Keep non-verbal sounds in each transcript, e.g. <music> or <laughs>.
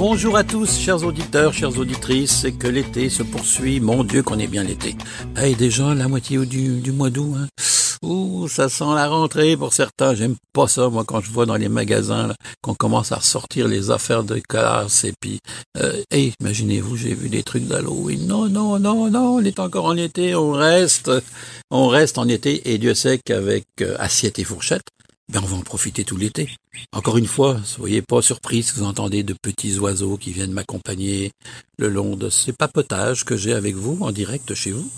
Bonjour à tous, chers auditeurs, chères auditrices, et que l'été se poursuit. Mon Dieu, qu'on est bien l'été. Hey, déjà la moitié du, du mois d'août. Hein. Ouh, ça sent la rentrée pour certains. J'aime pas ça, moi, quand je vois dans les magasins qu'on commence à ressortir les affaires de classe. Et puis, euh, hey, imaginez-vous, j'ai vu des trucs d'Halloween. Non, non, non, non, on est encore en été, on reste, on reste en été. Et Dieu sait qu'avec euh, assiette et fourchette, ben on va en profiter tout l'été. Encore une fois, soyez pas surpris si vous entendez de petits oiseaux qui viennent m'accompagner le long de ces papotages que j'ai avec vous en direct chez vous.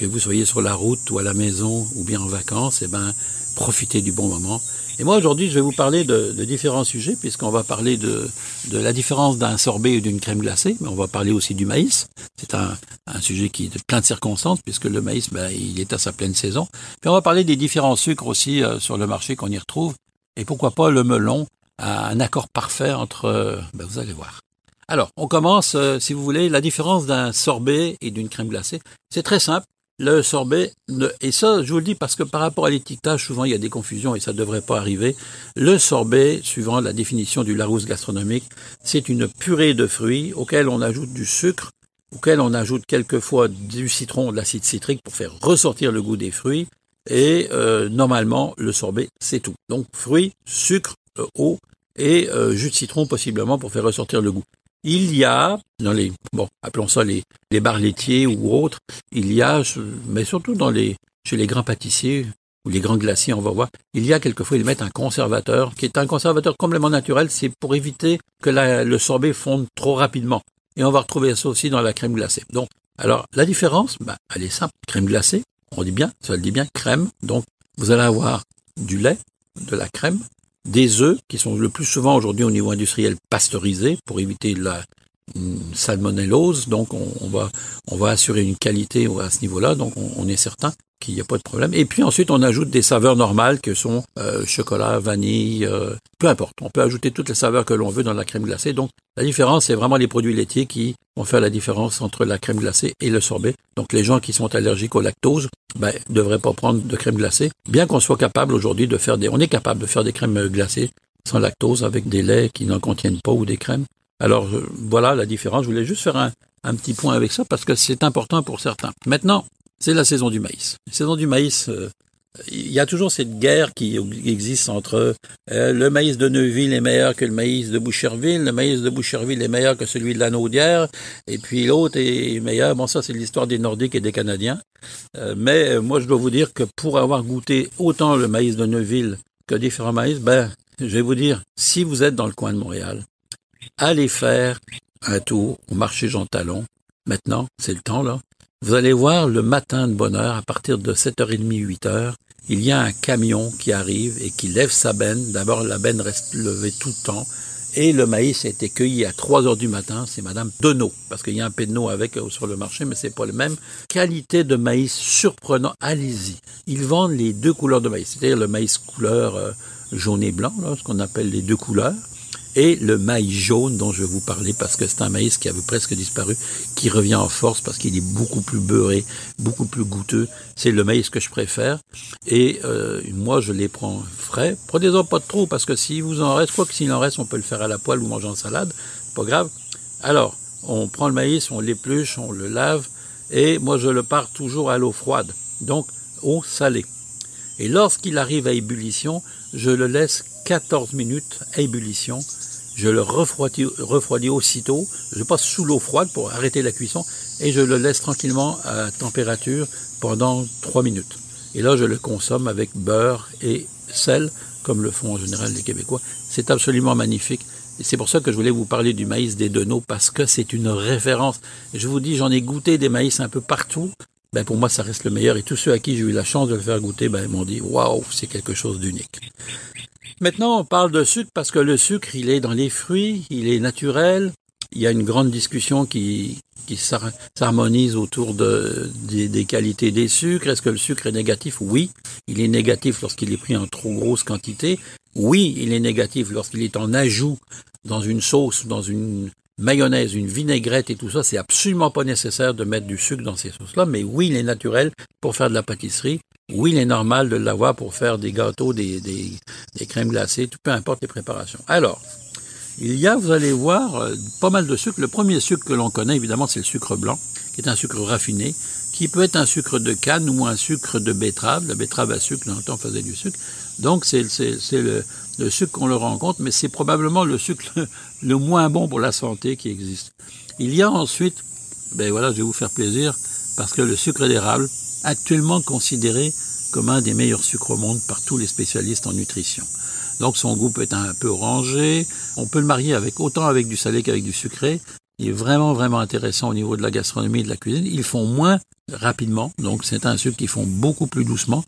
Que vous soyez sur la route ou à la maison ou bien en vacances, eh ben, profitez du bon moment. Et moi, aujourd'hui, je vais vous parler de, différents sujets, puisqu'on va parler de, la différence d'un sorbet et d'une crème glacée, mais on va parler aussi du maïs. C'est un, sujet qui est de plein de circonstances, puisque le maïs, ben, il est à sa pleine saison. Puis on va parler des différents sucres aussi euh, sur le marché qu'on y retrouve. Et pourquoi pas le melon, un accord parfait entre... euh, ben, vous allez voir. Alors, on commence, euh, si vous voulez, la différence d'un sorbet et d'une crème glacée. C'est très simple. Le sorbet, ne- et ça, je vous le dis parce que par rapport à l'étiquetage, souvent il y a des confusions et ça ne devrait pas arriver. Le sorbet, suivant la définition du Larousse gastronomique, c'est une purée de fruits auquel on ajoute du sucre, auquel on ajoute quelquefois du citron, de l'acide citrique pour faire ressortir le goût des fruits. Et euh, normalement, le sorbet, c'est tout. Donc fruits, sucre, euh, eau et euh, jus de citron possiblement pour faire ressortir le goût. Il y a, dans les, bon, appelons ça les, les bars laitiers ou autres, il y a, mais surtout dans les, chez les grands pâtissiers ou les grands glaciers, on va voir, il y a quelquefois, ils mettent un conservateur, qui est un conservateur complètement naturel, c'est pour éviter que la- le sorbet fonde trop rapidement. Et on va retrouver ça aussi dans la crème glacée. Donc, alors, la différence, ben, elle est simple. Crème glacée, on dit bien, ça le dit bien, crème. Donc, vous allez avoir du lait, de la crème, des œufs qui sont le plus souvent aujourd'hui au niveau industriel pasteurisés pour éviter la salmonellose. Donc on, on va on va assurer une qualité à ce niveau-là. Donc on, est certain qu'il n'y a pas de problème. Et puis ensuite on ajoute des saveurs normales que sont euh, chocolat, vanille, euh, peu importe. On peut ajouter toutes les saveurs que l'on veut dans la crème glacée. Donc la différence c'est vraiment les produits laitiers qui vont faire la différence entre la crème glacée et le sorbet. Donc les gens qui sont allergiques au lactose, ben, devraient pas prendre de crème glacée. Bien qu'on soit capable aujourd'hui de faire des, on est capable de faire des crèmes glacées sans lactose avec des laits qui n'en contiennent pas ou des crèmes. Alors euh, voilà la différence. Je voulais juste faire un, un petit point avec ça parce que c'est important pour certains. Maintenant, c'est la saison du maïs. La saison du maïs, euh, il y a toujours cette guerre qui existe entre euh, le maïs de Neuville est meilleur que le maïs de Boucherville, le maïs de Boucherville est meilleur que celui de la Naudière, et puis l'autre est meilleur. Bon, ça c'est l'histoire des Nordiques et des Canadiens. Euh, mais euh, moi, je dois vous dire que pour avoir goûté autant le maïs de Neuville que différents maïs, ben, je vais vous dire, si vous êtes dans le coin de Montréal, allez faire un tour au marché Jean Talon. Maintenant, c'est le temps là. Vous allez voir le matin de bonne heure, à partir de 7h30, 8h, il y a un camion qui arrive et qui lève sa benne. D'abord, la benne reste levée tout le temps. Et le maïs a été cueilli à 3 heures du matin. C'est Madame Denot, parce qu'il y a un pédeno avec euh, sur le marché, mais c'est pas le même. Qualité de maïs surprenant. Allez-y. Ils vendent les deux couleurs de maïs, c'est-à-dire le maïs couleur euh, jaune et blanc, là, ce qu'on appelle les deux couleurs, et le maïs jaune dont je vous parler parce que c'est un maïs qui avait presque disparu, qui revient en force parce qu'il est beaucoup plus beurré, beaucoup plus goûteux. C'est le maïs que je préfère. Et euh, moi, je les prends frais. Prenez-en pas trop parce que si vous en reste, quoi que s'il en reste, on peut le faire à la poêle ou manger en salade. Pas grave. Alors, on prend le maïs, on l'épluche, on le lave. Et moi, je le pars toujours à l'eau froide. Donc, eau salée. Et lorsqu'il arrive à ébullition, je le laisse 14 minutes à ébullition. Je le refroidis, aussitôt. Je passe sous l'eau froide pour arrêter la cuisson et je le laisse tranquillement à température pendant 3 minutes. Et là, je le consomme avec beurre et sel, comme le font en général les Québécois. C'est absolument magnifique. C'est pour ça que je voulais vous parler du maïs des Deneaux, parce que c'est une référence. Je vous dis, j'en ai goûté des maïs un peu partout. Ben pour moi, ça reste le meilleur. Et tous ceux à qui j'ai eu la chance de le faire goûter, ben, m'ont dit, waouh, c'est quelque chose d'unique. Maintenant, on parle de sucre parce que le sucre, il est dans les fruits, il est naturel. Il y a une grande discussion qui, qui s'har- s'harmonise autour de, des, des qualités des sucres. Est-ce que le sucre est négatif? Oui, il est négatif lorsqu'il est pris en trop grosse quantité. Oui, il est négatif lorsqu'il est en ajout dans une sauce, dans une mayonnaise, une vinaigrette et tout ça. C'est absolument pas nécessaire de mettre du sucre dans ces sauces-là. Mais oui, il est naturel pour faire de la pâtisserie. Oui, il est normal de l'avoir pour faire des gâteaux, des, des, des crèmes glacées, tout peu importe les préparations. Alors, Il y a, vous allez voir, euh, pas mal de sucre. Le premier sucre que l'on connaît, évidemment, c'est le sucre blanc, qui est un sucre raffiné, qui peut être un sucre de canne ou un sucre de betterave. La betterave à sucre, dans le temps, faisait du sucre. Donc, c'est le, le, sucre qu'on le rencontre, mais c'est probablement le sucre <laughs> le, moins bon pour la santé qui existe. Il y a ensuite, ben voilà, je vais vous faire plaisir, parce que le sucre d'érable, actuellement considéré comme un des meilleurs sucres au monde par tous les spécialistes en nutrition. Donc son goût peut être un peu orangé. On peut le marier avec autant avec du salé qu'avec du sucré. Il est vraiment vraiment intéressant au niveau de la gastronomie et de la cuisine. Ils font moins rapidement, donc c'est un sucre qu'ils font beaucoup plus doucement.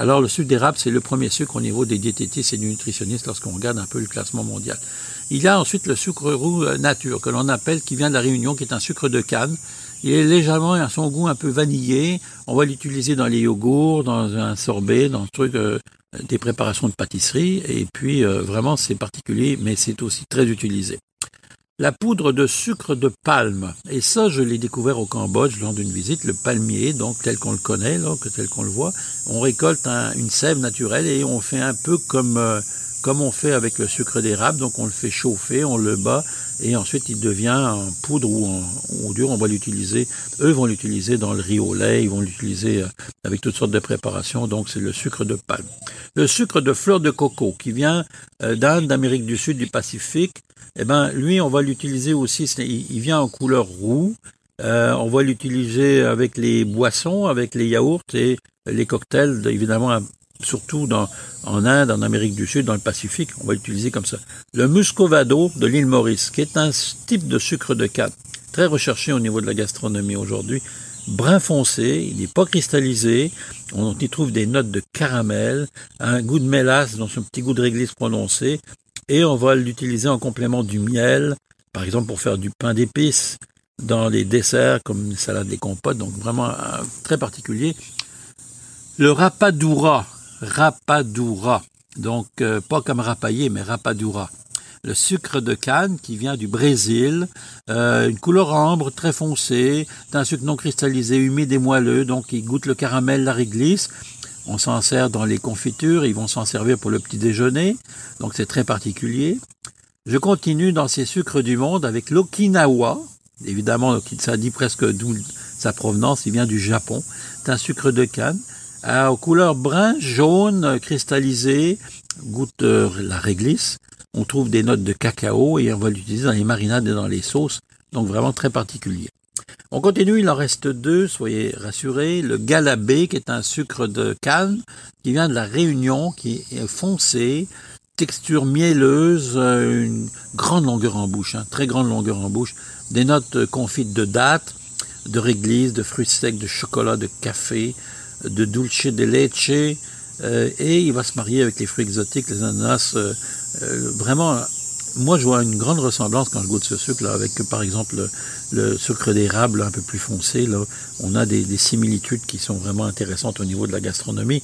Alors le sucre d'érable, c'est le premier sucre au niveau des diététistes et des nutritionnistes lorsqu'on regarde un peu le classement mondial. Il y a ensuite le sucre roux euh, nature que l'on appelle, qui vient de la Réunion, qui est un sucre de canne. Il est légèrement à son goût un peu vanillé. On va l'utiliser dans les yogourts, dans un sorbet, dans truc, euh, des préparations de pâtisserie. Et puis euh, vraiment c'est particulier, mais c'est aussi très utilisé. La poudre de sucre de palme. Et ça, je l'ai découvert au Cambodge lors d'une visite. Le palmier, donc tel qu'on le connaît, tel qu'on le voit, on récolte une sève naturelle et on fait un peu comme euh, comme on fait avec le sucre d'érable. Donc on le fait chauffer, on le bat et ensuite il devient en poudre ou en dur. On va l'utiliser. Eux vont l'utiliser dans le riz au lait, ils vont l'utiliser euh, avec toutes sortes de préparations. Donc c'est le sucre de palme. Le sucre de fleur de coco qui vient euh, d'Inde, d'Amérique du Sud, du Pacifique. Eh ben lui, on va l'utiliser aussi. Il vient en couleur roux. Euh, on va l'utiliser avec les boissons, avec les yaourts et les cocktails, évidemment surtout dans, en Inde, en Amérique du Sud, dans le Pacifique, on va l'utiliser comme ça. Le muscovado de l'île Maurice, qui est un type de sucre de canne, très recherché au niveau de la gastronomie aujourd'hui, brun foncé, il n'est pas cristallisé, on y trouve des notes de caramel, un goût de mélasse dans son petit goût de réglisse prononcé, et on va l'utiliser en complément du miel, par exemple pour faire du pain d'épices, dans les desserts comme une salade des compotes, donc vraiment très particulier. Le rapadura, rapadura. Donc, euh, pas comme rapaillé, mais rapadura. Le sucre de canne qui vient du Brésil, euh, une couleur ambre très foncée, c'est un sucre non cristallisé, humide et moelleux, donc il goûte le caramel, la réglisse. On s'en sert dans les confitures, ils vont s'en servir pour le petit déjeuner, donc c'est très particulier. Je continue dans ces sucres du monde avec l'Okinawa. Évidemment, ça dit presque d'où sa provenance, il vient du Japon. C'est un sucre de canne aux couleurs brun, jaune, cristallisé, goûte la réglisse. On trouve des notes de cacao et on va l'utiliser dans les marinades et dans les sauces, donc vraiment très particulier. On continue, il en reste deux, soyez rassurés. Le galabé, qui est un sucre de canne, qui vient de la Réunion, qui est foncé, texture mielleuse, une grande longueur en bouche, hein, très grande longueur en bouche, des notes confites de dattes, de réglisse, de fruits secs, de chocolat, de café, de dulce de leche, euh, et il va se marier avec les fruits exotiques, les ananas. Euh, euh, vraiment, moi je vois une grande ressemblance quand je goûte ce sucre là, avec par exemple le, sucre d'érable un peu plus foncé. Là, on a des, similitudes qui sont vraiment intéressantes au niveau de la gastronomie.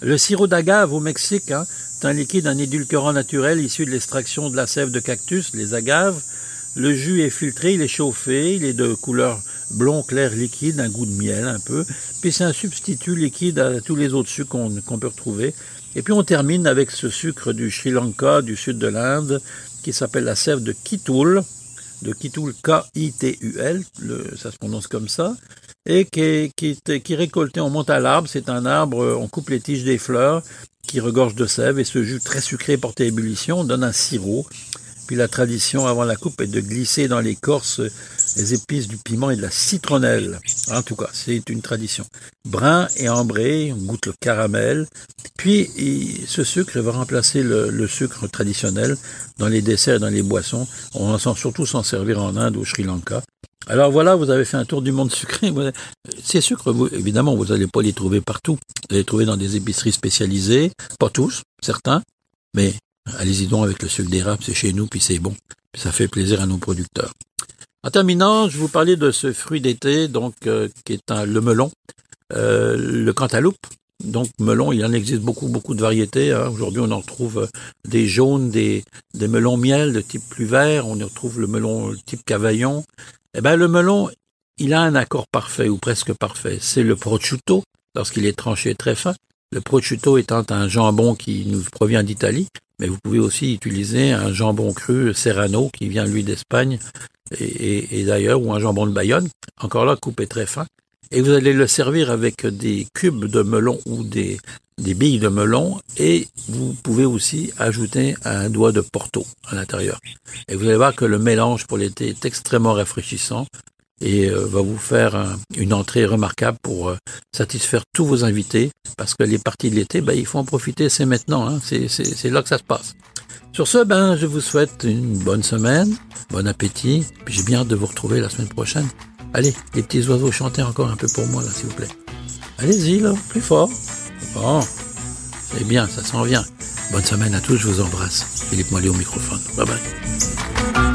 Le sirop d'agave au Mexique, hein, c'est un liquide, un édulcorant naturel issu de l'extraction de la sève de cactus, les agaves. Le jus est filtré, il est chauffé, il est de couleur blond clair liquide, un goût de miel un peu. Puis c'est un substitut liquide à tous les autres sucres qu'on peut retrouver. Et puis on termine avec ce sucre du Sri Lanka, du sud de l'Inde, qui s'appelle la sève de Kitul, de Kitul K-I-T-U-L, ça se prononce comme ça, et qui est, qui, récolté, on monte à l'arbre, c'est un arbre, on coupe les tiges des fleurs, qui regorge de sève, et ce jus très sucré porté à ébullition donne un sirop. Puis la tradition avant la coupe est de glisser dans l'écorce les épices du piment et de la citronnelle. En tout cas, c'est une tradition. Brun et ambré, on goûte le caramel. Puis ce sucre va remplacer le, sucre traditionnel dans les desserts et dans les boissons. On va surtout s'en servir en Inde ou au Sri Lanka. Alors voilà, vous avez fait un tour du monde sucré. Ces sucres, vous, évidemment, vous n'allez pas les trouver partout. Vous allez les trouver dans des épiceries spécialisées, pas tous, certains, mais allez-y donc avec le sucre d'érable, c'est chez nous, puis c'est bon. Puis ça fait plaisir à nos producteurs. En terminant, je vous parlais de ce fruit d'été, donc euh, qui est un, le melon, euh, le cantaloupe. Donc melon, il en existe beaucoup, beaucoup de variétés. Hein. Aujourd'hui, on en retrouve euh, des jaunes, des, melons miel de type plus vert. On y retrouve le melon type cavaillon. Eh ben, le melon, il a un accord parfait ou presque parfait. C'est le prosciutto lorsqu'il est tranché très fin. Le prosciutto étant un jambon qui nous provient d'Italie, mais vous pouvez aussi utiliser un jambon cru Serrano qui vient lui d'Espagne et, d'ailleurs, ou un jambon de Bayonne, encore là coupé très fin. Et vous allez le servir avec des cubes de melon ou des, des billes de melon et vous pouvez aussi ajouter un doigt de porto à l'intérieur. Et vous allez voir que le mélange pour l'été est extrêmement rafraîchissant et euh, va vous faire une entrée remarquable pour euh, satisfaire tous vos invités parce que les parties de l'été, ben, il faut en profiter, c'est maintenant, hein, c'est là que ça se passe. Sur ce, ben, je vous souhaite une bonne semaine, bon appétit, puis j'ai bien hâte de vous retrouver la semaine prochaine. Allez, les petits oiseaux, chantez encore un peu pour moi, là, s'il vous plaît. Allez-y, là, plus fort. Bon, c'est bien, ça s'en vient. Bonne semaine à tous, je vous embrasse. Philippe Mollet au microphone. Bye bye.